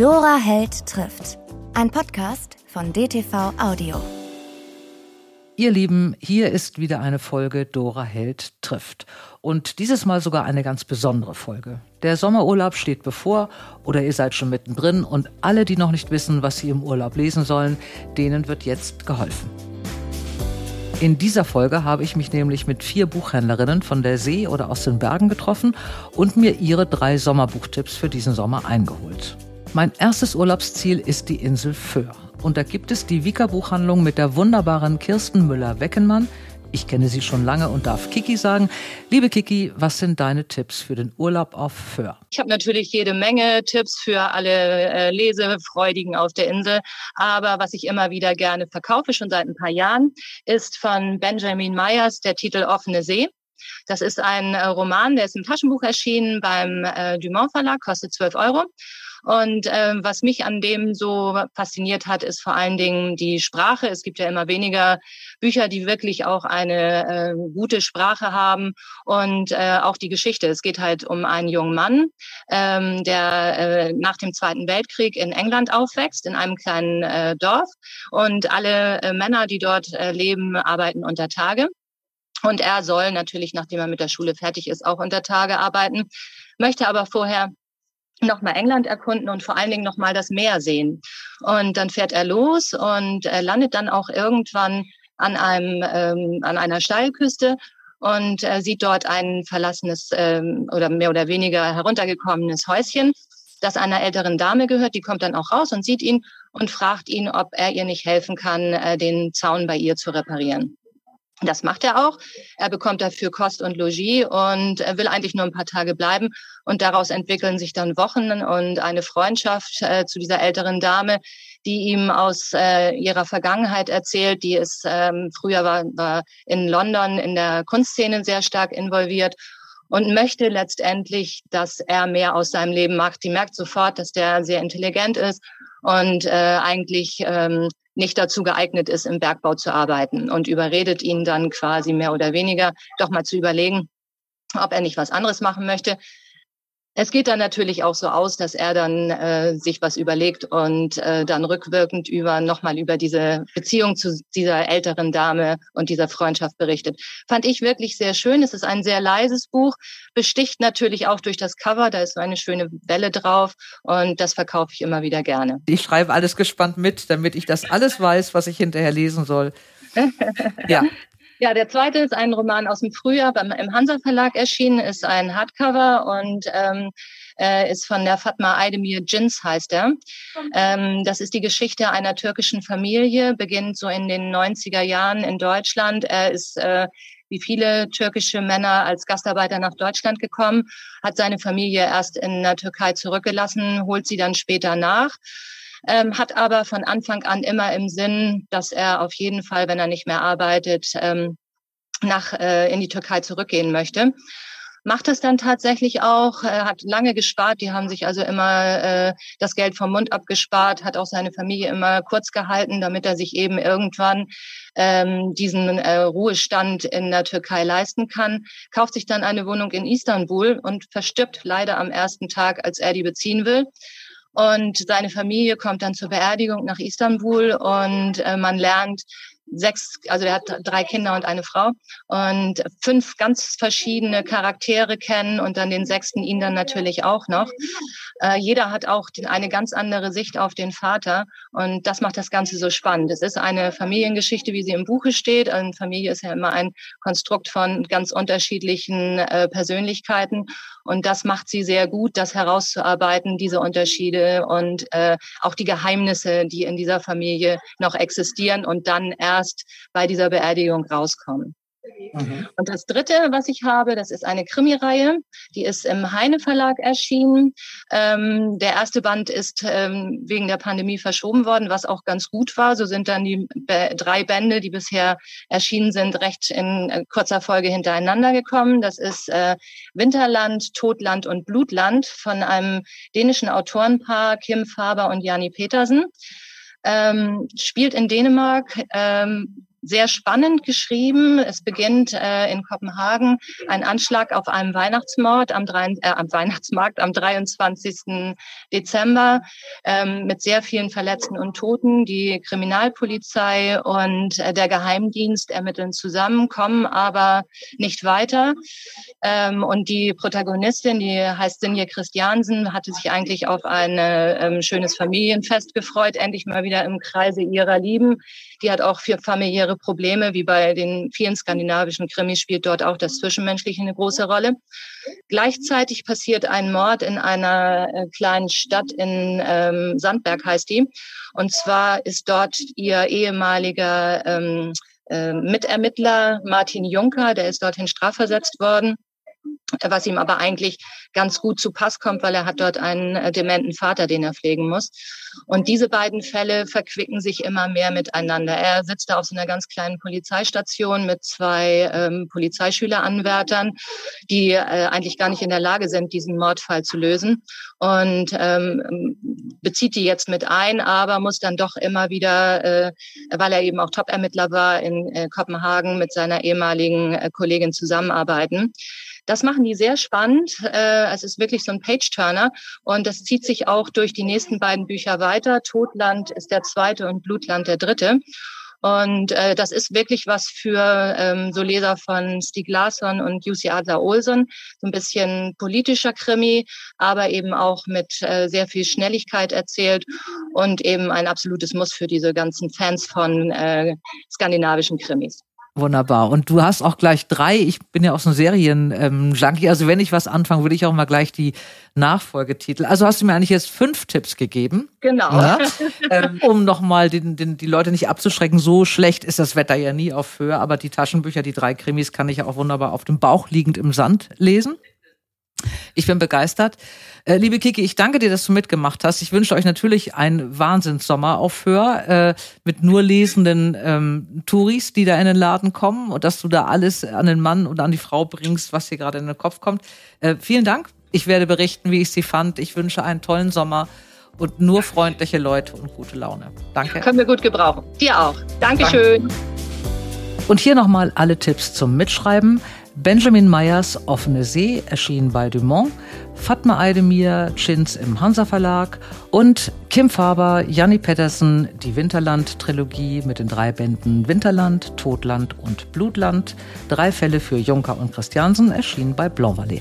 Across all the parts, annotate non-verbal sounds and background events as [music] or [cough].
Dora Held trifft. Ein Podcast von DTV Audio. Ihr Lieben, hier ist wieder eine Folge Dora Held trifft. Und dieses Mal sogar eine ganz besondere Folge. Der Sommerurlaub steht bevor oder ihr seid schon mittendrin und alle, die noch nicht wissen, was sie im Urlaub lesen sollen, denen wird jetzt geholfen. In dieser Folge habe ich mich nämlich mit vier Buchhändlerinnen von der See oder aus den Bergen getroffen und mir ihre drei Sommerbuchtipps für diesen Sommer eingeholt. Mein erstes Urlaubsziel ist die Insel Föhr. Und da gibt es die Vika Buchhandlung mit der wunderbaren Kirsten Müller-Weckenmann. Ich kenne sie schon lange und darf Kiki sagen. Liebe Kiki, was sind deine Tipps für den Urlaub auf Föhr? Ich habe natürlich jede Menge Tipps für alle äh, Lesefreudigen auf der Insel. Aber was ich immer wieder gerne verkaufe, schon seit ein paar Jahren, ist von Benjamin Myers der Titel Offene See. Das ist ein äh, Roman, der ist im Taschenbuch erschienen beim äh, Dumont Verlag, kostet 12 Euro. Und äh, was mich an dem so fasziniert hat, ist vor allen Dingen die Sprache. Es gibt ja immer weniger Bücher, die wirklich auch eine äh, gute Sprache haben und äh, auch die Geschichte. Es geht halt um einen jungen Mann, ähm, der äh, nach dem Zweiten Weltkrieg in England aufwächst, in einem kleinen äh, Dorf. Und alle äh, Männer, die dort äh, leben, arbeiten unter Tage. Und er soll natürlich, nachdem er mit der Schule fertig ist, auch unter Tage arbeiten, möchte aber vorher nochmal England erkunden und vor allen Dingen nochmal das Meer sehen. Und dann fährt er los und er landet dann auch irgendwann an einem ähm, an einer Steilküste und er sieht dort ein verlassenes ähm, oder mehr oder weniger heruntergekommenes Häuschen, das einer älteren Dame gehört. Die kommt dann auch raus und sieht ihn und fragt ihn, ob er ihr nicht helfen kann, äh, den Zaun bei ihr zu reparieren. Das macht er auch. Er bekommt dafür Kost und Logis und er will eigentlich nur ein paar Tage bleiben. Und daraus entwickeln sich dann Wochen und eine Freundschaft äh, zu dieser älteren Dame, die ihm aus äh, ihrer Vergangenheit erzählt. Die ist ähm, früher war, war in London in der Kunstszene sehr stark involviert und möchte letztendlich, dass er mehr aus seinem Leben macht. Die merkt sofort, dass der sehr intelligent ist und äh, eigentlich ähm, nicht dazu geeignet ist, im Bergbau zu arbeiten und überredet ihn dann quasi mehr oder weniger, doch mal zu überlegen, ob er nicht was anderes machen möchte. Es geht dann natürlich auch so aus, dass er dann äh, sich was überlegt und äh, dann rückwirkend über nochmal über diese Beziehung zu dieser älteren Dame und dieser Freundschaft berichtet. Fand ich wirklich sehr schön. Es ist ein sehr leises Buch, besticht natürlich auch durch das Cover. Da ist so eine schöne Welle drauf und das verkaufe ich immer wieder gerne. Ich schreibe alles gespannt mit, damit ich das alles weiß, was ich hinterher lesen soll. [laughs] ja. Ja, der zweite ist ein Roman aus dem Frühjahr beim, im Hansa Verlag erschienen, ist ein Hardcover und ähm, äh, ist von der Fatma Aydemir Jins heißt er. Ähm, das ist die Geschichte einer türkischen Familie, beginnt so in den 90er Jahren in Deutschland. Er ist äh, wie viele türkische Männer als Gastarbeiter nach Deutschland gekommen, hat seine Familie erst in der Türkei zurückgelassen, holt sie dann später nach ähm, hat aber von Anfang an immer im Sinn, dass er auf jeden Fall, wenn er nicht mehr arbeitet, ähm, nach äh, in die Türkei zurückgehen möchte. Macht es dann tatsächlich auch, er hat lange gespart, die haben sich also immer äh, das Geld vom Mund abgespart, hat auch seine Familie immer kurz gehalten, damit er sich eben irgendwann ähm, diesen äh, Ruhestand in der Türkei leisten kann, kauft sich dann eine Wohnung in Istanbul und verstirbt leider am ersten Tag, als er die beziehen will. Und seine Familie kommt dann zur Beerdigung nach Istanbul und äh, man lernt sechs, also er hat drei Kinder und eine Frau und fünf ganz verschiedene Charaktere kennen und dann den sechsten ihn dann natürlich auch noch. Äh, jeder hat auch den, eine ganz andere Sicht auf den Vater und das macht das Ganze so spannend. Es ist eine Familiengeschichte, wie sie im Buche steht. Eine Familie ist ja immer ein Konstrukt von ganz unterschiedlichen äh, Persönlichkeiten und das macht sie sehr gut, das herauszuarbeiten, diese Unterschiede und äh, auch die Geheimnisse, die in dieser Familie noch existieren und dann erst erst bei dieser Beerdigung rauskommen. Mhm. Und das dritte, was ich habe, das ist eine Krimireihe. Die ist im Heine Verlag erschienen. Ähm, der erste Band ist ähm, wegen der Pandemie verschoben worden, was auch ganz gut war. So sind dann die drei Bände, die bisher erschienen sind, recht in äh, kurzer Folge hintereinander gekommen. Das ist äh, Winterland, Todland und Blutland von einem dänischen Autorenpaar Kim Faber und Jani Petersen ähm, spielt in Dänemark, ähm, sehr spannend geschrieben. Es beginnt äh, in Kopenhagen ein Anschlag auf einem Weihnachtsmord am, drei, äh, am Weihnachtsmarkt am 23. Dezember ähm, mit sehr vielen Verletzten und Toten. Die Kriminalpolizei und äh, der Geheimdienst ermitteln zusammen, kommen aber nicht weiter. Ähm, und die Protagonistin, die heißt Sinje Christiansen, hatte sich eigentlich auf ein ähm, schönes Familienfest gefreut, endlich mal wieder im Kreise ihrer Lieben. Die hat auch für familiäre Probleme, wie bei den vielen skandinavischen Krimis spielt dort auch das Zwischenmenschliche eine große Rolle. Gleichzeitig passiert ein Mord in einer äh, kleinen Stadt in ähm, Sandberg heißt die. Und zwar ist dort ihr ehemaliger ähm, äh, Mitermittler Martin Juncker, der ist dorthin strafversetzt worden was ihm aber eigentlich ganz gut zu Pass kommt, weil er hat dort einen äh, dementen Vater, den er pflegen muss. Und diese beiden Fälle verquicken sich immer mehr miteinander. Er sitzt da auf so einer ganz kleinen Polizeistation mit zwei ähm, Polizeischüleranwärtern, die äh, eigentlich gar nicht in der Lage sind, diesen Mordfall zu lösen. Und ähm, bezieht die jetzt mit ein, aber muss dann doch immer wieder, äh, weil er eben auch Top-Ermittler war, in äh, Kopenhagen mit seiner ehemaligen äh, Kollegin zusammenarbeiten. Das machen die sehr spannend. Äh, es ist wirklich so ein Page-Turner und das zieht sich auch durch die nächsten beiden Bücher weiter. Todland ist der zweite und Blutland der dritte. Und äh, das ist wirklich was für ähm, so Leser von Stieg Larsson und Jussi Adler-Olsen. So ein bisschen politischer Krimi, aber eben auch mit äh, sehr viel Schnelligkeit erzählt und eben ein absolutes Muss für diese ganzen Fans von äh, skandinavischen Krimis. Wunderbar. Und du hast auch gleich drei. Ich bin ja auch so ein Serien-Junkie. also wenn ich was anfange, würde ich auch mal gleich die Nachfolgetitel. Also hast du mir eigentlich jetzt fünf Tipps gegeben. Genau. Ne? ähm, um nochmal den, den, die Leute nicht abzuschrecken. So schlecht ist das Wetter ja nie auf Höhe. Aber die Taschenbücher, die drei Krimis, kann ich ja auch wunderbar auf dem Bauch liegend im Sand lesen. Ich bin begeistert. Äh, liebe Kiki, ich danke dir, dass du mitgemacht hast. Ich wünsche euch natürlich einen Wahnsinnssommer auf Hör äh, mit nur lesenden ähm, Touris, die da in den Laden kommen und dass du da alles an den Mann und an die Frau bringst, was dir gerade in den Kopf kommt. Äh, vielen Dank. Ich werde berichten, wie ich sie fand. Ich wünsche einen tollen Sommer und nur freundliche Leute und gute Laune. Danke. Können wir gut gebrauchen. Dir auch. Dankeschön. Danke. Und hier nochmal alle Tipps zum Mitschreiben. Benjamin Meyers Offene See erschien bei Dumont, Fatma Eidemir Chins im Hansa Verlag und Kim Faber, Janni Pettersen die Winterland-Trilogie mit den drei Bänden Winterland, Todland und Blutland. Drei Fälle für Juncker und Christiansen erschienen bei Blanc-Vallée.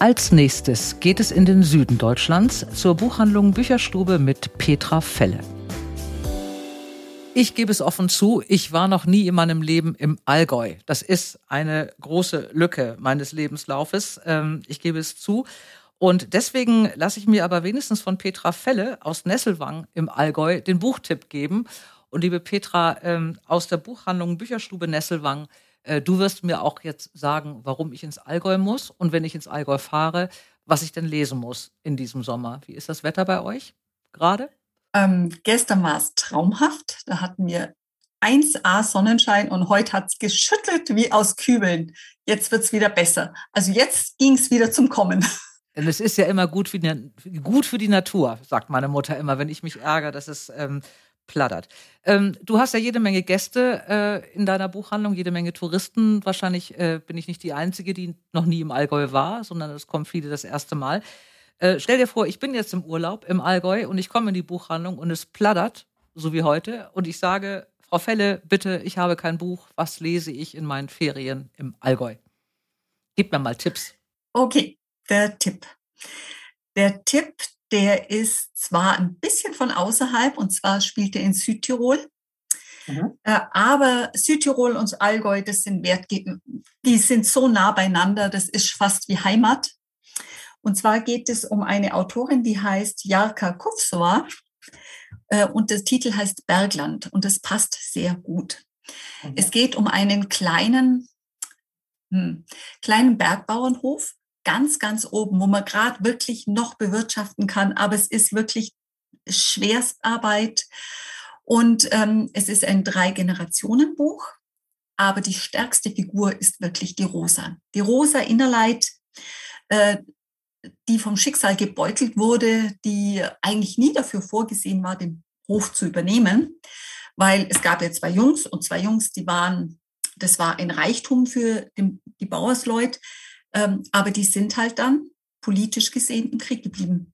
Als nächstes geht es in den Süden Deutschlands zur Buchhandlung Bücherstube mit Petra Felle. Ich gebe es offen zu, ich war noch nie in meinem Leben im Allgäu. Das ist eine große Lücke meines Lebenslaufes. Ähm, ich gebe es zu. Und deswegen lasse ich mir aber wenigstens von Petra Felle aus Nesselwang im Allgäu den Buchtipp geben. Und liebe Petra, ähm, aus der Buchhandlung Bücherstube Nesselwang, äh, du wirst mir auch jetzt sagen, warum ich ins Allgäu muss und wenn ich ins Allgäu fahre, was ich denn lesen muss in diesem Sommer. Wie ist das Wetter bei euch gerade? Ähm, gestern war es traumhaft. Da hatten wir 1A Sonnenschein und heute hat es geschüttelt wie aus Kübeln. Jetzt wird es wieder besser. Also jetzt ging es wieder zum Kommen. [laughs] Und es ist ja immer gut für, die, gut für die Natur, sagt meine Mutter immer, wenn ich mich ärgere, dass es ähm, plattert. Ähm, du hast ja jede Menge Gäste äh, in deiner Buchhandlung, jede Menge Touristen. Wahrscheinlich äh, bin ich nicht die Einzige, die noch nie im Allgäu war, sondern es kommen viele das erste Mal. Äh, stell dir vor, ich bin jetzt im Urlaub im Allgäu und ich komme in die Buchhandlung und es plattert, so wie heute, und ich sage, Frau Felle, bitte, ich habe kein Buch. Was lese ich in meinen Ferien im Allgäu? Gib mir mal Tipps. Okay, der Tipp. Der Tipp, der ist zwar ein bisschen von außerhalb, und zwar spielt er in Südtirol. Mhm. Äh, aber Südtirol und Allgäu, das sind Wert, die sind so nah beieinander, das ist fast wie Heimat. Und zwar geht es um eine Autorin, die heißt Jarka Kufsova. Äh, und der Titel heißt Bergland und das passt sehr gut. Mhm. Es geht um einen kleinen, hm, kleinen Bergbauernhof, ganz, ganz oben, wo man gerade wirklich noch bewirtschaften kann, aber es ist wirklich Schwerstarbeit. Und ähm, es ist ein Drei-Generationen-Buch, aber die stärkste Figur ist wirklich die Rosa. Die Rosa Innerleit, äh, die vom Schicksal gebeutelt wurde, die eigentlich nie dafür vorgesehen war, den Hof zu übernehmen, weil es gab ja zwei Jungs und zwei Jungs, die waren, das war ein Reichtum für den, die Bauersleute, ähm, aber die sind halt dann politisch gesehen im Krieg geblieben.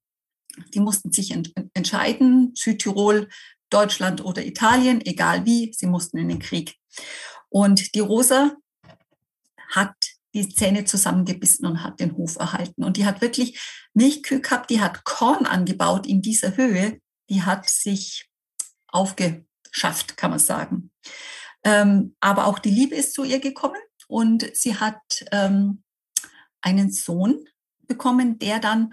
Die mussten sich ent entscheiden, Südtirol, Deutschland oder Italien, egal wie, sie mussten in den Krieg. Und die Rosa hat die Zähne zusammengebissen und hat den Hof erhalten. Und die hat wirklich Milchkühe gehabt, die hat Korn angebaut in dieser Höhe, die hat sich aufgeschafft, kann man sagen. Ähm, aber auch die Liebe ist zu ihr gekommen und sie hat ähm, einen Sohn bekommen, der dann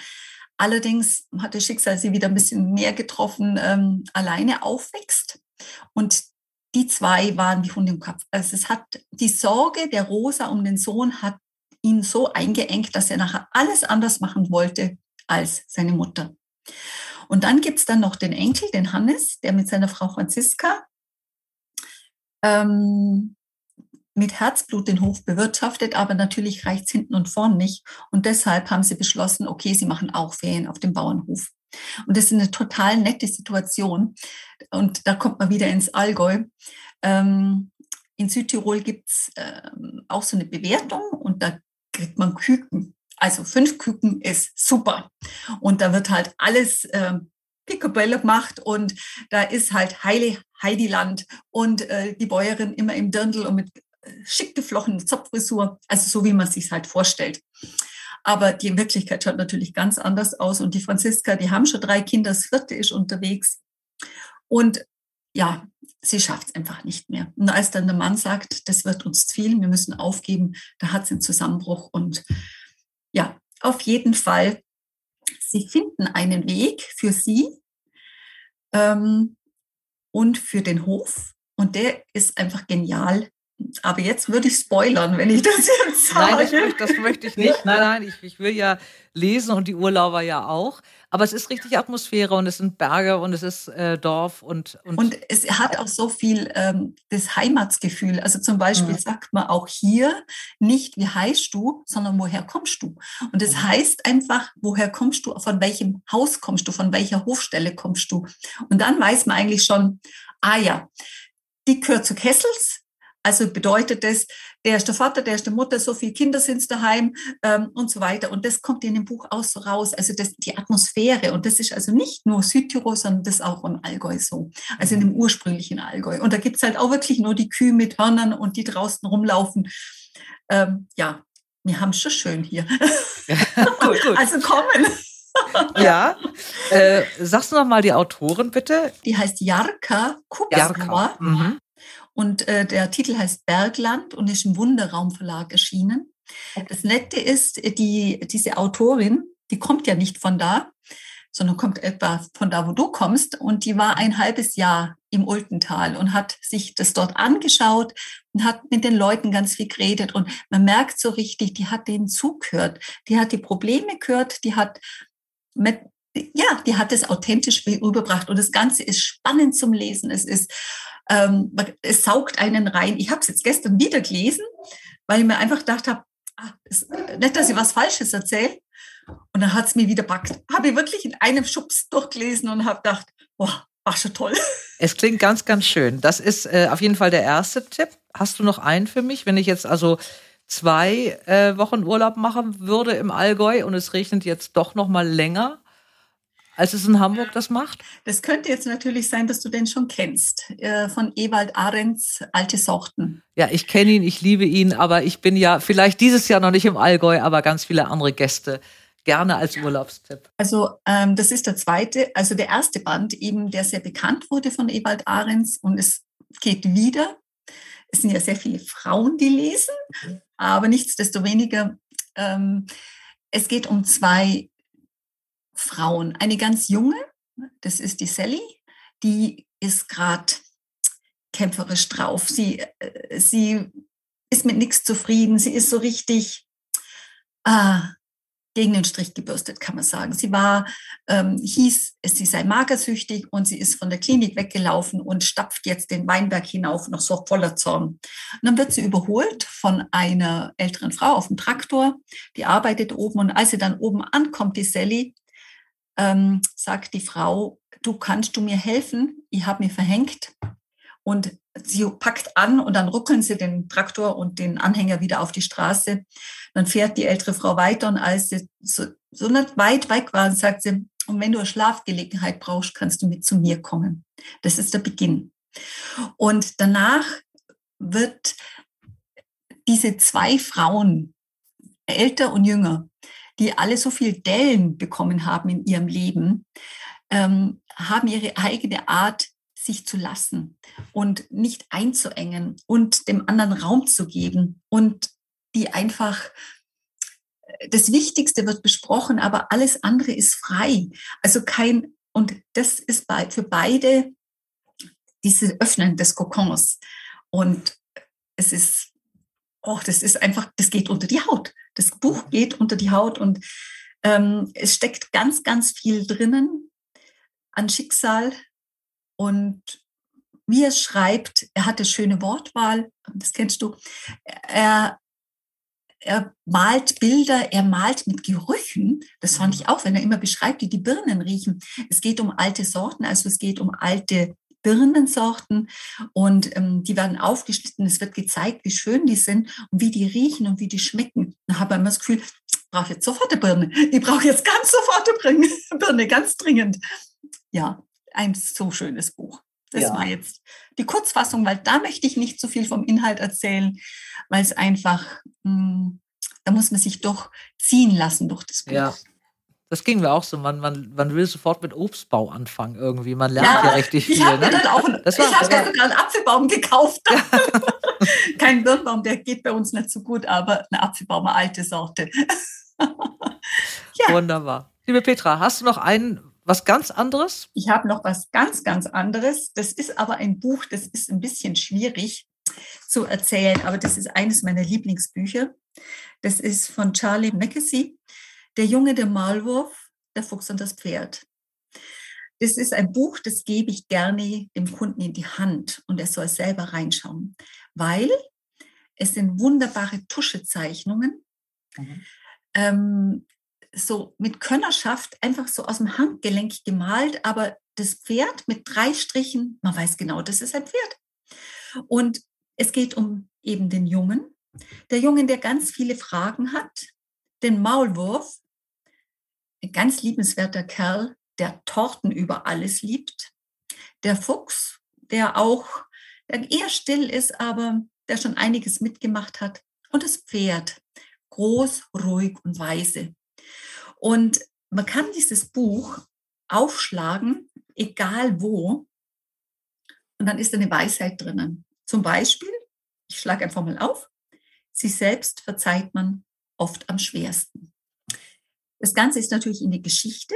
allerdings, hat das Schicksal sie wieder ein bisschen mehr getroffen, ähm, alleine aufwächst. Und die zwei waren wie Hund im Kopf. Also es hat die Sorge der Rosa um den Sohn hat ihn so eingeengt, dass er nachher alles anders machen wollte als seine Mutter. Und dann gibt es dann noch den Enkel, den Hannes, der mit seiner Frau Franziska ähm, mit Herzblut den Hof bewirtschaftet, aber natürlich reicht es hinten und vorn nicht. Und deshalb haben sie beschlossen, okay, sie machen auch Ferien auf dem Bauernhof. Und das ist eine total nette Situation. Und da kommt man wieder ins Allgäu. Ähm, in Südtirol gibt es ähm, auch so eine Bewertung und da kriegt man Küken. Also fünf Küken ist super. Und da wird halt alles ähm, Picobello gemacht und da ist halt Heili, Heidiland und äh, die Bäuerin immer im Dirndl und mit äh, schick geflochtene Zopffrisur, also so wie man sich halt vorstellt. Aber die Wirklichkeit schaut natürlich ganz anders aus. Und die Franziska, die haben schon drei Kinder, das vierte ist unterwegs. Und ja, sie schafft es einfach nicht mehr. Und als dann der Mann sagt, das wird uns zu viel, wir müssen aufgeben, da hat sie einen Zusammenbruch. Und ja, auf jeden Fall, sie finden einen Weg für sie ähm, und für den Hof. Und der ist einfach genial. Aber jetzt würde ich spoilern, wenn ich das jetzt sage. [laughs] Nein, das, das möchte ich nicht. Nein, nein, ich, ich, will ja lesen und die Urlauber ja auch. Aber es ist richtig Atmosphäre und es sind Berge und es ist äh, Dorf und, und. Und es hat auch so viel ähm, das Heimatsgefühl. Also zum Beispiel mhm. sagt man auch hier nicht, wie heißt du, sondern woher kommst du? Und das mhm. heißt einfach, woher kommst du, von welchem Haus kommst du, von welcher Hofstelle kommst du? Und dann weiß man eigentlich schon, ah ja, die gehört zu Kessels, also bedeutet das, der ist der Vater, der ist der Mutter, so viele Kinder sind daheim ähm, und so weiter. Und das kommt in dem Buch auch so raus. Also das, die Atmosphäre. Und das ist also nicht nur Südtirol, sondern das auch im Allgäu so. Also in dem ursprünglichen Allgäu. Und da gibt's halt auch wirklich nur die Kühe mit Hörnern und die draußen rumlaufen. Ähm, ja, wir haben es schon schön hier. Ja, [laughs] gut, gut. Also kommen. ja. Äh, sagst du noch mal die Autorin bitte? Die heißt Jarka Kupsauer. Mhm. Und äh, der Titel heißt Bergland und ist im Wunderraum Verlag erschienen. Das Nette ist, die, diese Autorin, die kommt ja nicht von da, sondern kommt etwa von da, wo du kommst. Und die war ein halbes Jahr im Ultental und hat sich das dort angeschaut und hat mit den Leuten ganz viel geredet. Und man merkt so richtig, die hat denen zugehört. Die hat die Probleme gehört, die hat mit, ja, die hat es authentisch überbracht. Und das Ganze ist spannend zum Lesen. Es ist ähm, es saugt einen rein. Ich habe es jetzt gestern wieder gelesen, weil ich mir einfach gedacht habe, ah, nicht, dass ich was Falsches erzähle. Und dann hat es mir wieder packt. Habe ich wirklich in einem Schubs durchgelesen und habe gedacht, boah, war schon toll. [laughs] Es klingt ganz, ganz schön. Das ist äh, auf jeden Fall der erste Tipp. Hast du noch einen für mich, wenn ich jetzt also zwei äh, Wochen Urlaub machen würde im Allgäu und es regnet jetzt doch noch mal länger? Als es in Hamburg das macht? Das könnte jetzt natürlich sein, dass du den schon kennst, äh, von Ewald Ahrens Alte Sorten. Ja, ich kenne ihn, ich liebe ihn, aber ich bin ja vielleicht dieses Jahr noch nicht im Allgäu, aber ganz viele andere Gäste. Gerne als Urlaubstipp. Also ähm, das ist der zweite, also der erste Band eben, der sehr bekannt wurde von Ewald Ahrens und es geht wieder. Es sind ja sehr viele Frauen, die lesen, aber nichtsdestoweniger, ähm, es geht um zwei Frauen. Eine ganz junge, das ist die Sally, die ist gerade kämpferisch drauf. Sie, äh, sie ist mit nichts zufrieden. Sie ist so richtig ah, gegen den Strich gebürstet, kann man sagen. Sie war, ähm, hieß, sie sei magersüchtig und sie ist von der Klinik weggelaufen und stapft jetzt den Weinberg hinauf, noch so voller Zorn. Und dann wird sie überholt von einer älteren Frau auf dem Traktor, die arbeitet oben und als sie dann oben ankommt, die Sally, ähm, sagt die Frau, du kannst du mir helfen? Ich habe mir verhängt und sie packt an und dann ruckeln sie den Traktor und den Anhänger wieder auf die Straße. Dann fährt die ältere Frau weiter und als sie so, so nicht weit weg war, sagt sie, und wenn du eine Schlafgelegenheit brauchst, kannst du mit zu mir kommen. Das ist der Beginn. Und danach wird diese zwei Frauen, älter und jünger, die alle so viel Dellen bekommen haben in ihrem Leben, ähm, haben ihre eigene Art, sich zu lassen und nicht einzuengen und dem anderen Raum zu geben und die einfach, das Wichtigste wird besprochen, aber alles andere ist frei. Also kein, und das ist für beide diese Öffnen des Kokons. Und es ist, oh, das ist einfach, das geht unter die Haut. Das Buch geht unter die Haut und ähm, es steckt ganz, ganz viel drinnen an Schicksal und wie er schreibt, er hatte schöne Wortwahl, das kennst du. Er, er malt Bilder, er malt mit Gerüchen. Das fand ich auch, wenn er immer beschreibt, wie die Birnen riechen. Es geht um alte Sorten, also es geht um alte Birnensorten und ähm, die werden aufgeschnitten. Es wird gezeigt, wie schön die sind und wie die riechen und wie die schmecken. Da habe ich immer das Gefühl, ich brauche jetzt sofort eine Birne. Ich brauche jetzt ganz sofort eine [laughs] Birne, ganz dringend ja, ein so schönes Buch. Das ja. war jetzt die Kurzfassung, weil da möchte ich nicht so viel vom Inhalt erzählen, weil es einfach, mh, hm, da muss man sich doch ziehen lassen durch das Buch. Ja. Das ging mir auch so. Man, man, man will sofort mit Obstbau anfangen irgendwie. Man lernt ja, ja richtig viel. Ich habe ne? dann auch das ich habe ja. sogar einen Apfelbaum gekauft. [laughs] Kein Birnbaum, der geht bei uns nicht so gut, aber ein Apfelbaum, eine alte Sorte. [laughs] ja. Wunderbar. Liebe Petra, hast du noch einen was ganz anderes? Ich habe noch was ganz, ganz anderes. Das ist aber ein Buch, das ist ein bisschen schwierig zu erzählen, aber das ist eines meiner Lieblingsbücher. Das ist von Charlie Mackesy, Der Junge, der Maulwurf, der Fuchs und das Pferd. Das ist ein Buch, das gebe ich gerne dem Kunden in die Hand und er soll selber reinschauen, weil es sind wunderbare Tuschezeichnungen. Mhm. Ähm, so mit Könnerschaft einfach so aus dem Handgelenk gemalt, aber das Pferd mit drei Strichen, man weiß genau, das ist ein Pferd. Und es geht um eben den Jungen, der Jungen, der ganz viele Fragen hat, den Maulwurf, ein ganz liebenswerter Kerl, der Torten über alles liebt, der Fuchs, der auch der eher still ist, aber der schon einiges mitgemacht hat, und das Pferd, groß, ruhig und weise. Und man kann dieses Buch aufschlagen, egal wo, und dann ist eine Weisheit drinnen. Zum Beispiel, ich schlage einfach mal auf, sich selbst verzeiht man oft am schwersten. Das Ganze ist natürlich in der Geschichte,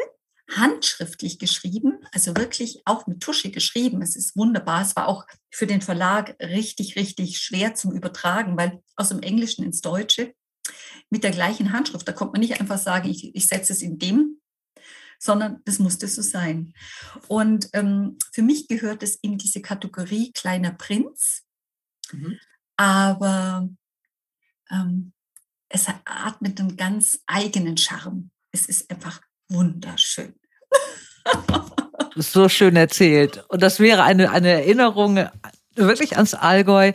handschriftlich geschrieben, also wirklich auch mit Tusche geschrieben. Es ist wunderbar. Es war auch für den Verlag richtig, richtig schwer zum Übertragen, weil aus dem Englischen ins Deutsche mit der gleichen Handschrift. Da kommt man nicht einfach sagen, ich, ich setze es in dem, sondern das musste so sein. Und ähm, für mich gehört es in diese Kategorie kleiner Prinz, mhm. aber ähm, es atmet einen ganz eigenen Charme. Es ist einfach wunderschön. [laughs] so schön erzählt. Und das wäre eine, eine Erinnerung wirklich ans Allgäu.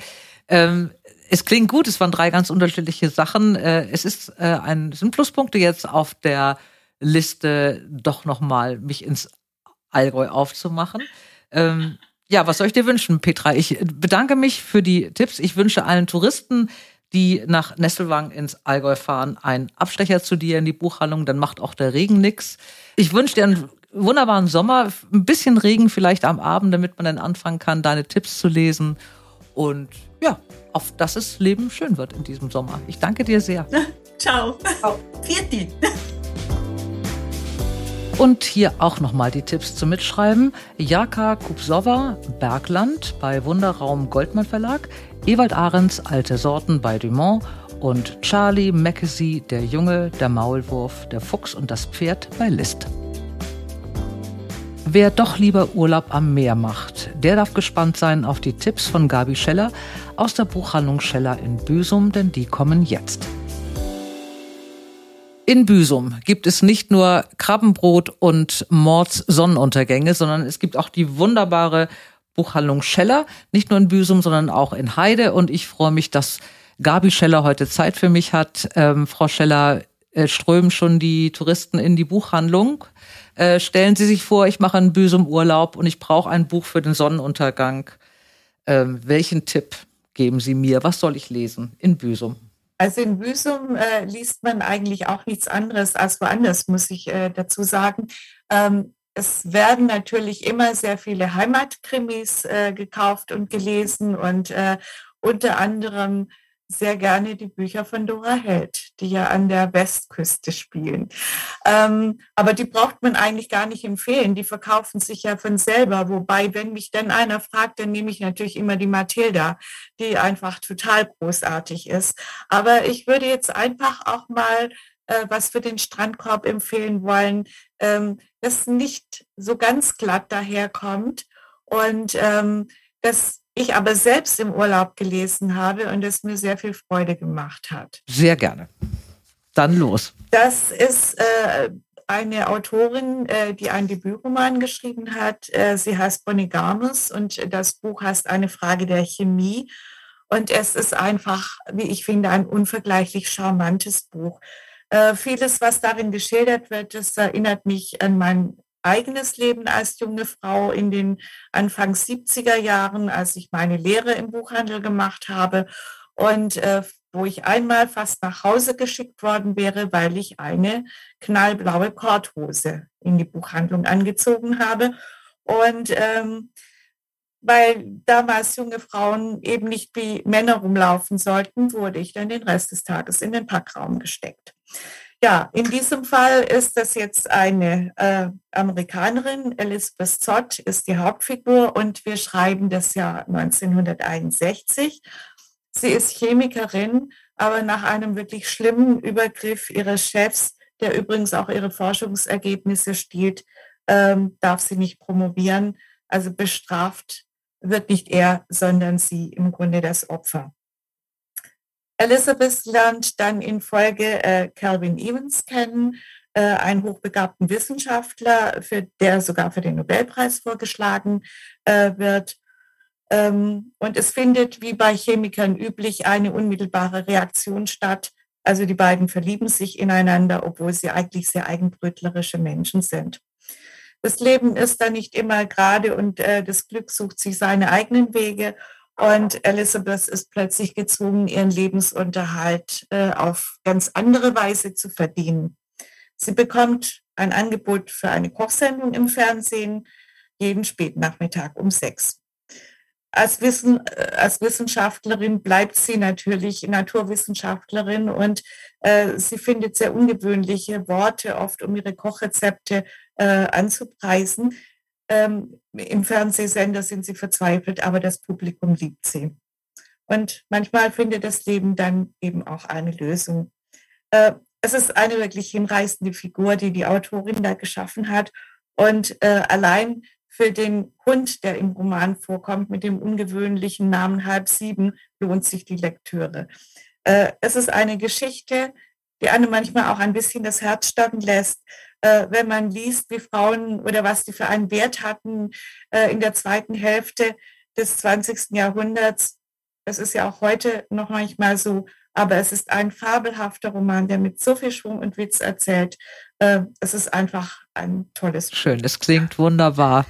Ähm, es klingt gut, es waren drei ganz unterschiedliche Sachen. Äh, es ist äh, ein, sind Pluspunkte jetzt auf der Liste, doch nochmal mich ins Allgäu aufzumachen. Ähm, ja, was soll ich dir wünschen, Petra? Ich bedanke mich für die Tipps. Ich wünsche allen Touristen, die nach Nesselwang ins Allgäu fahren, einen Abstecher zu dir in die Buchhandlung. Dann macht auch der Regen nix. Ich wünsche dir einen wunderbaren Sommer, ein bisschen Regen vielleicht am Abend, damit man dann anfangen kann, deine Tipps zu lesen. Und ja, auf dass das Leben schön wird in diesem Sommer. Ich danke dir sehr. [laughs] Ciao. Ciao. Vierti. Und hier auch nochmal die Tipps zum Mitschreiben. Jaka Kupsova, Bergland bei Wunderraum Goldmann Verlag, Ewald Ahrens, Alte Sorten bei Dumont und Charlie Mackesy, Der Junge, der Maulwurf, der Fuchs und das Pferd bei List. Wer doch lieber Urlaub am Meer macht, der darf gespannt sein auf die Tipps von Gabi Scheller aus der Buchhandlung Scheller in Büsum, denn die kommen jetzt. In Büsum gibt es nicht nur Krabbenbrot und Mords Sonnenuntergänge, sondern es gibt auch die wunderbare Buchhandlung Scheller, nicht nur in Büsum, sondern auch in Heide. Und ich freue mich, dass Gabi Scheller heute Zeit für mich hat. Ähm, Frau Scheller, äh, strömen schon die Touristen in die Buchhandlung. Äh, stellen Sie sich vor, ich mache einen Büsum Urlaub und ich brauche ein Buch für den Sonnenuntergang. Ähm, welchen Tipp geben Sie mir? Was soll ich lesen in Büsum? Also in Büsum äh, liest man eigentlich auch nichts anderes als woanders, muss ich äh, dazu sagen. Ähm, es werden natürlich immer sehr viele Heimatkrimis äh, gekauft und gelesen und äh, unter anderem sehr gerne die Bücher von Dora Held, die ja an der Westküste spielen. Ähm, aber die braucht man eigentlich gar nicht empfehlen. Die verkaufen sich ja von selber. Wobei, wenn mich dann einer fragt, dann nehme ich natürlich immer die Mathilda, die einfach total großartig ist. Aber ich würde jetzt einfach auch mal äh, was für den Strandkorb empfehlen wollen, ähm, das nicht so ganz glatt daherkommt und ähm, das ich aber selbst im Urlaub gelesen habe und es mir sehr viel Freude gemacht hat. Sehr gerne. Dann los. Das ist äh, eine Autorin, äh, die einen Debütroman geschrieben hat. Äh, sie heißt Bonnie Garmes und das Buch heißt Eine Frage der Chemie. Und es ist einfach, wie ich finde, ein unvergleichlich charmantes Buch. Äh, vieles, was darin geschildert wird, das erinnert mich an mein eigenes Leben als junge Frau in den Anfang 70er Jahren, als ich meine Lehre im Buchhandel gemacht habe und äh, wo ich einmal fast nach Hause geschickt worden wäre, weil ich eine knallblaue Korthose in die Buchhandlung angezogen habe. Und ähm, weil damals junge Frauen eben nicht wie Männer rumlaufen sollten, wurde ich dann den Rest des Tages in den Packraum gesteckt. Ja, in diesem Fall ist das jetzt eine äh, Amerikanerin, Elizabeth Zott ist die Hauptfigur und wir schreiben das Jahr 1961. Sie ist Chemikerin, aber nach einem wirklich schlimmen Übergriff ihres Chefs, der übrigens auch ihre Forschungsergebnisse stiehlt, ähm, darf sie nicht promovieren. Also bestraft wird nicht er, sondern sie im Grunde das Opfer. Elizabeth lernt dann in Folge äh, Calvin Evans kennen, äh, einen hochbegabten Wissenschaftler, für, der sogar für den Nobelpreis vorgeschlagen äh, wird. Ähm, und es findet, wie bei Chemikern üblich, eine unmittelbare Reaktion statt. Also die beiden verlieben sich ineinander, obwohl sie eigentlich sehr eigenbrötlerische Menschen sind. Das Leben ist da nicht immer gerade und äh, das Glück sucht sich seine eigenen Wege. Und Elizabeth ist plötzlich gezwungen, ihren Lebensunterhalt äh, auf ganz andere Weise zu verdienen. Sie bekommt ein Angebot für eine Kochsendung im Fernsehen jeden Spätnachmittag um sechs. Als, Wissen, äh, als Wissenschaftlerin bleibt sie natürlich Naturwissenschaftlerin und äh, sie findet sehr ungewöhnliche Worte, oft um ihre Kochrezepte äh, anzupreisen. Ähm, Im Fernsehsender sind sie verzweifelt, aber das Publikum liebt sie. Und manchmal findet das Leben dann eben auch eine Lösung. Äh, es ist eine wirklich hinreißende Figur, die die Autorin da geschaffen hat. Und äh, allein für den Hund, der im Roman vorkommt, mit dem ungewöhnlichen Namen Halb Sieben, lohnt sich die Lektüre. Äh, es ist eine Geschichte, die einem manchmal auch ein bisschen das Herz stocken lässt, äh, wenn man liest, wie Frauen oder was die für einen Wert hatten äh, in der zweiten Hälfte des 20. Jahrhunderts. Das ist ja auch heute noch manchmal so, aber es ist ein fabelhafter Roman, der mit so viel Schwung und Witz erzählt. Äh, es ist einfach ein tolles Buch. Schön, das klingt wunderbar.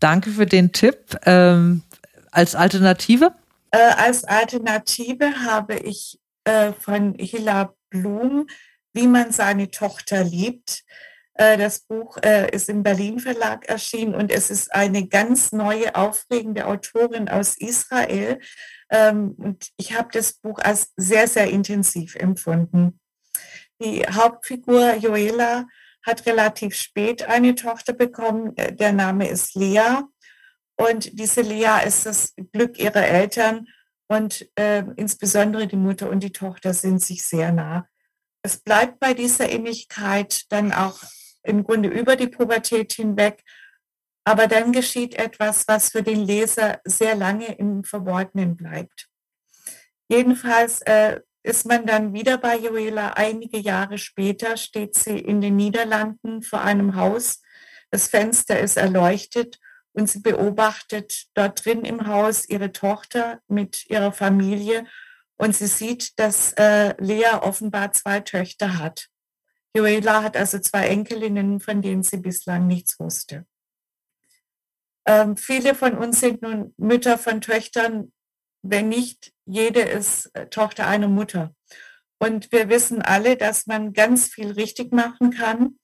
Danke für den Tipp. Ähm, als Alternative? Äh, als Alternative habe ich äh, von Hilla Blum, Wie man seine Tochter liebt. Äh, das Buch äh, ist im Berlin Verlag erschienen und es ist eine ganz neue, aufregende Autorin aus Israel. Ähm, und ich habe das Buch als sehr, sehr intensiv empfunden. Die Hauptfigur Joela hat relativ spät eine Tochter bekommen. Äh, der Name ist Lea. Und diese Lea ist das Glück ihrer Eltern. Und äh, insbesondere die Mutter und die Tochter sind sich sehr nah. Es bleibt bei dieser Innigkeit dann auch im Grunde über die Pubertät hinweg. Aber dann geschieht etwas, was für den Leser sehr lange im Verborgenen bleibt. Jedenfalls äh, ist man dann wieder bei Joela. Einige Jahre später steht sie in den Niederlanden vor einem Haus. Das Fenster ist erleuchtet und sie beobachtet dort drin im Haus ihre Tochter mit ihrer Familie und sie sieht, dass äh, Lea offenbar zwei Töchter hat. Joela hat also zwei Enkelinnen, von denen sie bislang nichts wusste. Ähm, viele von uns sind nun Mütter von Töchtern, wenn nicht, jede ist äh, Tochter einer Mutter. Und wir wissen alle, dass man ganz viel richtig machen kann.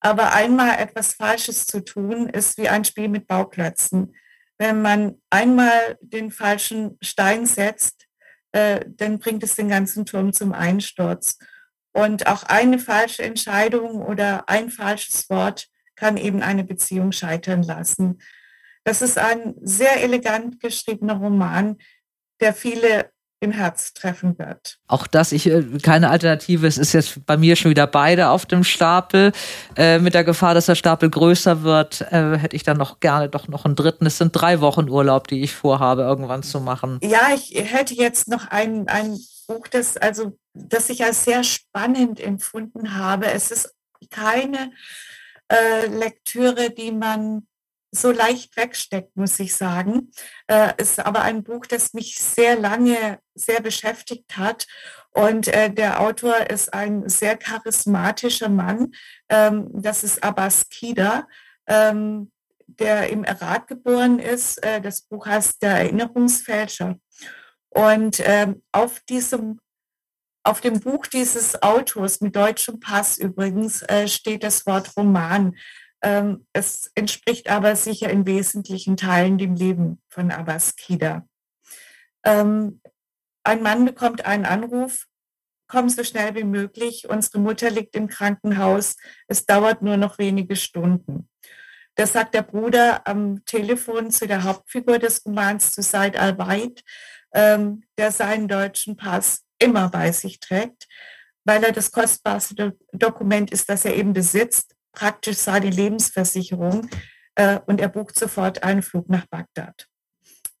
Aber einmal etwas Falsches zu tun, ist wie ein Spiel mit Bauklötzen. Wenn man einmal den falschen Stein setzt, äh, dann bringt es den ganzen Turm zum Einsturz. Und auch eine falsche Entscheidung oder ein falsches Wort kann eben eine Beziehung scheitern lassen. Das ist ein sehr elegant geschriebener Roman, der viele im Herz treffen wird. Auch das, ich äh, keine Alternative. Es ist jetzt bei mir schon wieder beide auf dem Stapel. Äh, mit der Gefahr, dass der Stapel größer wird, äh, hätte ich dann noch gerne doch noch einen dritten. Es sind drei Wochen Urlaub, die ich vorhabe, irgendwann zu machen. Ja, ich hätte jetzt noch ein, ein Buch, das also, das ich als sehr spannend empfunden habe. Es ist keine äh, Lektüre, die man so leicht wegsteckt, muss ich sagen. Äh, ist aber ein Buch, das mich sehr lange sehr beschäftigt hat. Und äh, der Autor ist ein sehr charismatischer Mann. Ähm, das ist Abbas Kida, ähm, der im Irak geboren ist. Äh, das Buch heißt Der Erinnerungsfälscher. Und ähm, auf diesem auf dem Buch dieses Autors mit deutschem Pass übrigens äh, steht das Wort Roman. Ähm, es entspricht aber sicher in wesentlichen Teilen dem Leben von Abbas Kida. Ähm, ein Mann bekommt einen Anruf, komm so schnell wie möglich, unsere Mutter liegt im Krankenhaus, es dauert nur noch wenige Stunden. Das sagt der Bruder am Telefon zu der Hauptfigur des Romans, zu Said al-Waid, ähm, der seinen deutschen Pass immer bei sich trägt, weil er das kostbarste Dokument ist, das er eben besitzt praktisch seine Lebensversicherung äh, und er bucht sofort einen Flug nach Bagdad.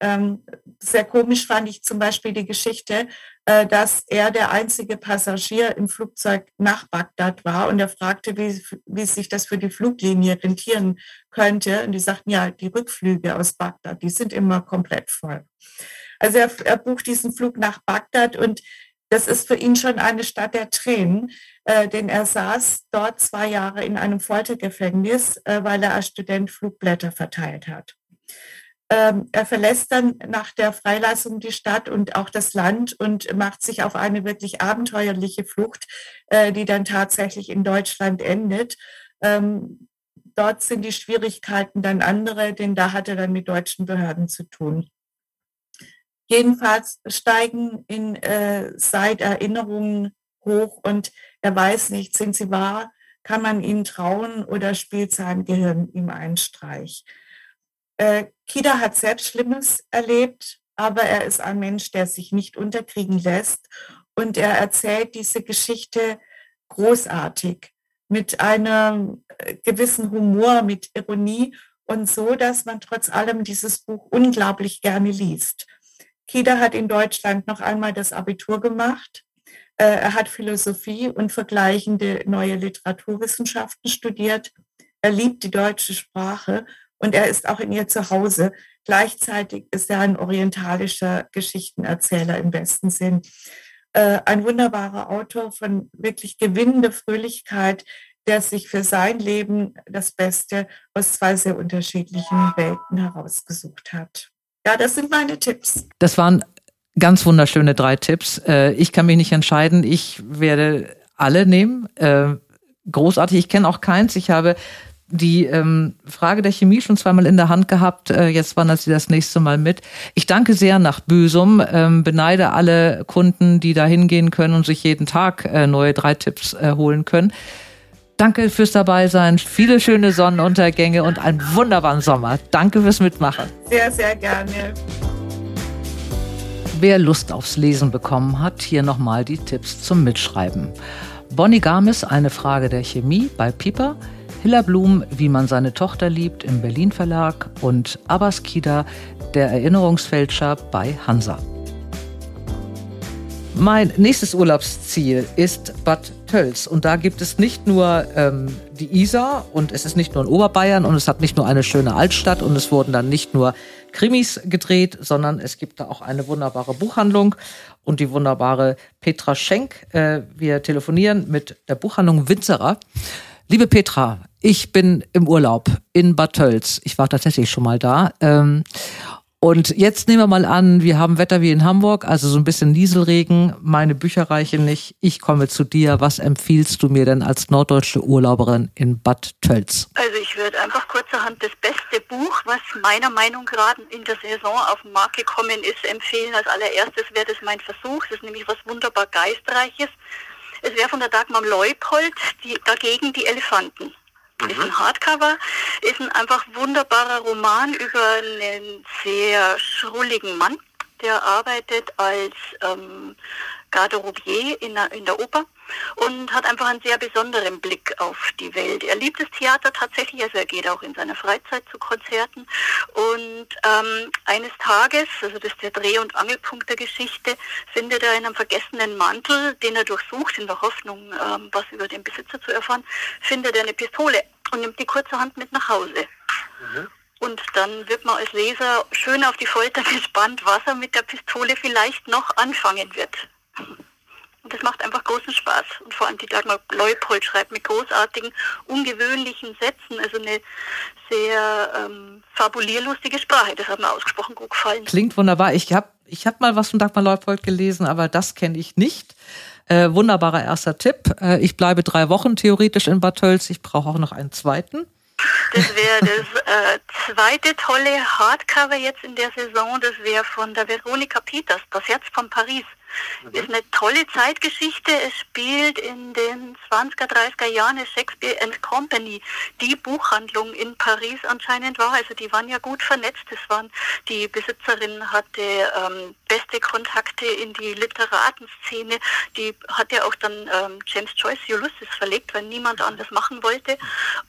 Ähm, sehr komisch fand ich zum Beispiel die Geschichte, äh, dass er der einzige Passagier im Flugzeug nach Bagdad war und er fragte, wie, wie sich das für die Fluglinie rentieren könnte. Und die sagten, ja, die Rückflüge aus Bagdad, die sind immer komplett voll. Also er, er bucht diesen Flug nach Bagdad und das ist für ihn schon eine Stadt der Tränen, äh, denn er saß dort zwei Jahre in einem Foltergefängnis, äh, weil er als Student Flugblätter verteilt hat. Ähm, er verlässt dann nach der Freilassung die Stadt und auch das Land und macht sich auf eine wirklich abenteuerliche Flucht, äh, die dann tatsächlich in Deutschland endet. Ähm, dort sind die Schwierigkeiten dann andere, denn da hat er dann mit deutschen Behörden zu tun. Jedenfalls steigen in äh, seit Erinnerungen hoch und er weiß nicht, sind sie wahr, kann man ihnen trauen oder spielt sein Gehirn ihm einen Streich. Äh, Kida hat selbst Schlimmes erlebt, aber er ist ein Mensch, der sich nicht unterkriegen lässt und er erzählt diese Geschichte großartig mit einem äh, gewissen Humor, mit Ironie und so, dass man trotz allem dieses Buch unglaublich gerne liest. Kida hat in Deutschland noch einmal das Abitur gemacht. Äh, er hat Philosophie und vergleichende neue Literaturwissenschaften studiert. Er liebt die deutsche Sprache und er ist auch in ihr zu Hause. Gleichzeitig ist er ein orientalischer Geschichtenerzähler im besten Sinn. Äh, ein wunderbarer Autor von wirklich gewinnender Fröhlichkeit, der sich für sein Leben das Beste aus zwei sehr unterschiedlichen Welten herausgesucht hat. Ja, das sind meine Tipps. Das waren ganz wunderschöne drei Tipps. Äh, ich kann mich nicht entscheiden. Ich werde alle nehmen. Äh, großartig. Ich kenne auch keins. Ich habe die ähm, Frage der Chemie schon zweimal in der Hand gehabt. Äh, jetzt wandert sie das nächste Mal mit. Ich danke sehr nach Büsum, ähm, beneide alle Kunden, die da hingehen können und sich jeden Tag äh, neue drei Tipps äh, holen können. Danke fürs Dabeisein, viele schöne Sonnenuntergänge und einen wunderbaren Sommer. Danke fürs Mitmachen. Sehr, sehr gerne. Wer Lust aufs Lesen bekommen hat, hier nochmal die Tipps zum Mitschreiben. Bonnie Gamis, eine Frage der Chemie bei Piper. Hilla Blum, wie man seine Tochter liebt im Berlin Verlag und Abbas Kida, der Erinnerungsfälscher bei Hansa. Mein nächstes Urlaubsziel ist Bad Tölz. Und da gibt es nicht nur ähm, die Isar und es ist nicht nur in Oberbayern und es hat nicht nur eine schöne Altstadt und es wurden dann nicht nur Krimis gedreht, sondern es gibt da auch eine wunderbare Buchhandlung und die wunderbare Petra Schenk. Äh, wir telefonieren mit der Buchhandlung Winzerer. Liebe Petra, ich bin im Urlaub in Bad Tölz. Ich war tatsächlich schon mal da. Ähm, und jetzt nehmen wir mal an, wir haben Wetter wie in Hamburg, also so ein bisschen Nieselregen. Meine Bücher reichen nicht. Ich komme zu dir. Was empfiehlst du mir denn als norddeutsche Urlauberin in Bad Tölz? Also ich würde einfach kurzerhand das beste Buch, was meiner Meinung nach in der Saison auf den Markt gekommen ist, empfehlen. Als allererstes wäre das mein Versuch. Das ist nämlich was wunderbar Geistreiches. Es wäre von der Dagmar Leupold, die, dagegen die Elefanten. Mhm. Ist ein Hardcover, ist ein einfach wunderbarer Roman über einen sehr schrulligen Mann, der arbeitet als ähm, Garderobier in der, in der Oper und hat einfach einen sehr besonderen Blick auf die Welt. Er liebt das Theater tatsächlich, also er geht auch in seiner Freizeit zu Konzerten und ähm, eines Tages, also das ist der Dreh- und Angelpunkt der Geschichte, findet er in einem vergessenen Mantel, den er durchsucht in der Hoffnung, ähm, was über den Besitzer zu erfahren, findet er eine Pistole und nimmt die kurzerhand mit nach Hause. Mhm. Und dann wird man als Leser schön auf die Folter [laughs] gespannt, was er mit der Pistole vielleicht noch anfangen wird. Und das macht einfach großen Spaß. Und vor allem die Dagmar Leupold schreibt mit großartigen, ungewöhnlichen Sätzen, also eine sehr ähm, fabulierlustige Sprache. Das hat mir ausgesprochen gut gefallen. Klingt wunderbar. Ich habe ich hab mal was von Dagmar Leupold gelesen, aber das kenne ich nicht. Äh, wunderbarer erster Tipp. Äh, ich bleibe drei Wochen theoretisch in Bad Tölz. Ich brauche auch noch einen zweiten. Das wäre das äh, zweite tolle Hardcover jetzt in der Saison. Das wäre von der Veronika Peters, Das Herz von Paris. Ist eine tolle Zeitgeschichte. Es spielt in den 20er, 30er Jahren Shakespeare and Company, die Buchhandlung in Paris anscheinend war. Also die waren ja gut vernetzt. Es waren, die Besitzerin hatte ähm, beste Kontakte in die Literatenszene. Die hat ja auch dann ähm, James Joyce Ulysses verlegt, weil niemand anders machen wollte.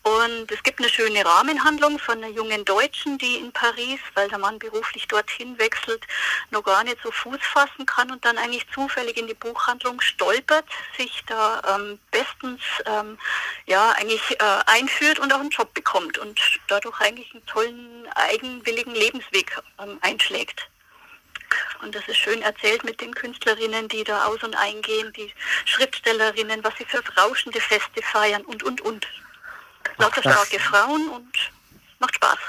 Und es gibt eine schöne Rahmenhandlung von einer jungen Deutschen, die in Paris, weil der Mann beruflich dorthin wechselt, noch gar nicht so Fuß fassen kann und dann eigentlich eigentlich zufällig in die Buchhandlung stolpert, sich da ähm, bestens ähm, ja eigentlich äh, einführt und auch einen Job bekommt und dadurch eigentlich einen tollen eigenwilligen Lebensweg ähm, einschlägt. Und das ist schön erzählt mit den Künstlerinnen, die da aus und eingehen, die Schriftstellerinnen, was sie für rauschende Feste feiern und, und, und. Lauter starke Frauen und macht Spaß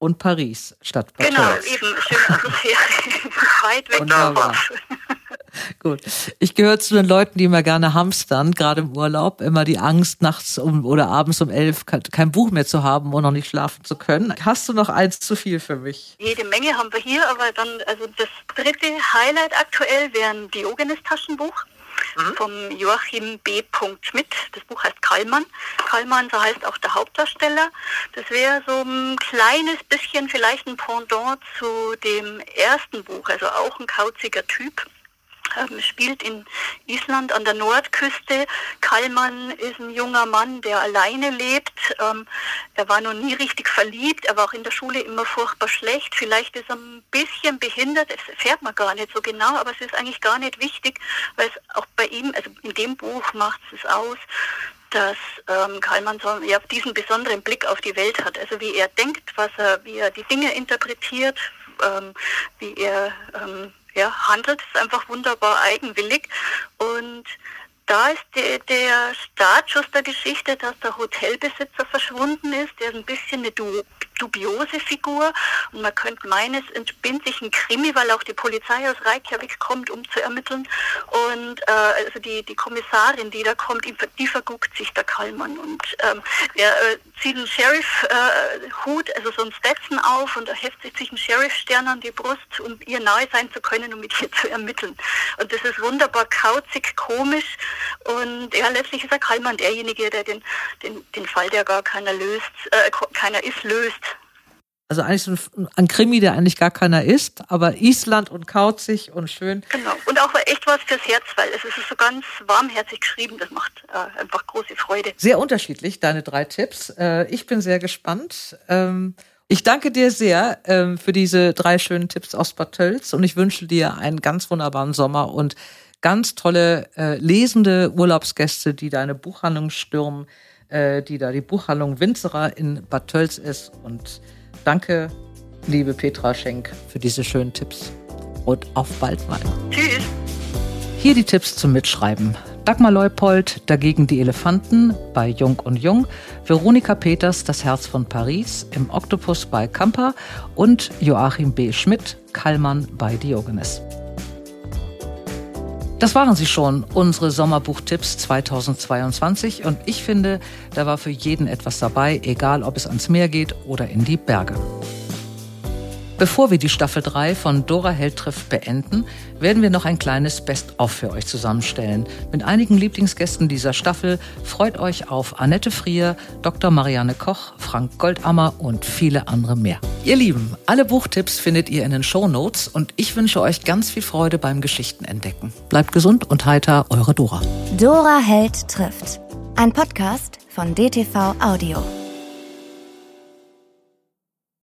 und Paris statt Paris. Genau, eben, schöne Atmosphäre. [laughs] Weit weg Wunderbar. Gut. Ich gehöre zu den Leuten, die immer gerne hamstern, gerade im Urlaub. Immer die Angst, nachts um oder abends um elf kein Buch mehr zu haben und noch nicht schlafen zu können. Hast du noch eins zu viel für mich? Jede Menge haben wir hier, aber dann, also das dritte Highlight aktuell wären Diogenes-Taschenbuch mhm. vom Joachim B. Schmidt. Das Buch heißt Kallmann. Kallmann, so heißt auch der Hauptdarsteller. Das wäre so ein kleines bisschen vielleicht ein Pendant zu dem ersten Buch, also auch ein kauziger Typ spielt in Island an der Nordküste. Kallmann ist ein junger Mann, der alleine lebt. Ähm, er war noch nie richtig verliebt, er war auch in der Schule immer furchtbar schlecht. Vielleicht ist er ein bisschen behindert, das erfährt man gar nicht so genau, aber es ist eigentlich gar nicht wichtig, weil es auch bei ihm, also in dem Buch macht es aus, dass ähm, Kallmann so ja, diesen besonderen Blick auf die Welt hat. Also wie er denkt, was er, wie er die Dinge interpretiert, ähm, wie er ähm, ja, handelt, ist einfach wunderbar eigenwillig. Und da ist die, der Startschuss der Geschichte, dass der Hotelbesitzer verschwunden ist. Der ist ein bisschen eine du dubiose Figur und man könnte meinen, es entspinnt sich ein Krimi, weil auch die Polizei aus Reykjavik kommt, um zu ermitteln. Und äh, also die, die Kommissarin, die da kommt, die, verguckt sich der Kallmann und ähm, er äh, zieht einen Sheriff-Hut, äh, also so einen Stetson auf und er heftet sich einen Sheriff-Stern an die Brust, um ihr nahe sein zu können, um mit ihr zu ermitteln. Und das ist wunderbar kauzig, komisch und ja, letztlich ist der Kallmann derjenige, der den, den, den Fall, der gar keiner löst, äh, keiner ist, löst. Also eigentlich so ein, Krimi, der eigentlich gar keiner ist, aber Island und kauzig und schön. Genau. Und auch echt was fürs Herz, weil es ist so ganz warmherzig geschrieben. Das macht äh, einfach große Freude. Sehr unterschiedlich, deine drei Tipps. Äh, ich bin sehr gespannt. Ähm, ich danke dir sehr ähm, für diese drei schönen Tipps aus Bad Tölz und ich wünsche dir einen ganz wunderbaren Sommer und ganz tolle äh, lesende Urlaubsgäste, die deine Buchhandlung stürmen, äh, die da die Buchhandlung Winzerer in Bad Tölz ist. Und danke, liebe Petra Schenk, für diese schönen Tipps. Und auf bald mal. Tschüss. Hier die Tipps zum Mitschreiben. Dagmar Leupold, dagegen die Elefanten bei Jung und Jung, Veronika Peters, Das Herz von Paris, im Oktopus bei Kamper und Joachim B. Schmidt, Kallmann bei Diogenes. Das waren sie schon, unsere Sommerbuchtipps 2022 und ich finde, da war für jeden etwas dabei, egal ob es ans Meer geht oder in die Berge. Bevor wir die Staffel 3 von Dora Held trifft beenden, werden wir noch ein kleines Best-of für euch zusammenstellen. Mit einigen Lieblingsgästen dieser Staffel freut euch auf Annette Frier, Dr. Marianne Koch, Frank Goldammer und viele andere mehr. Ihr Lieben, alle Buchtipps findet ihr in den Show Notes und ich wünsche euch ganz viel Freude beim Geschichtenentdecken. Bleibt gesund und heiter, eure Dora. Dora Held trifft. Ein Podcast von DTV Audio.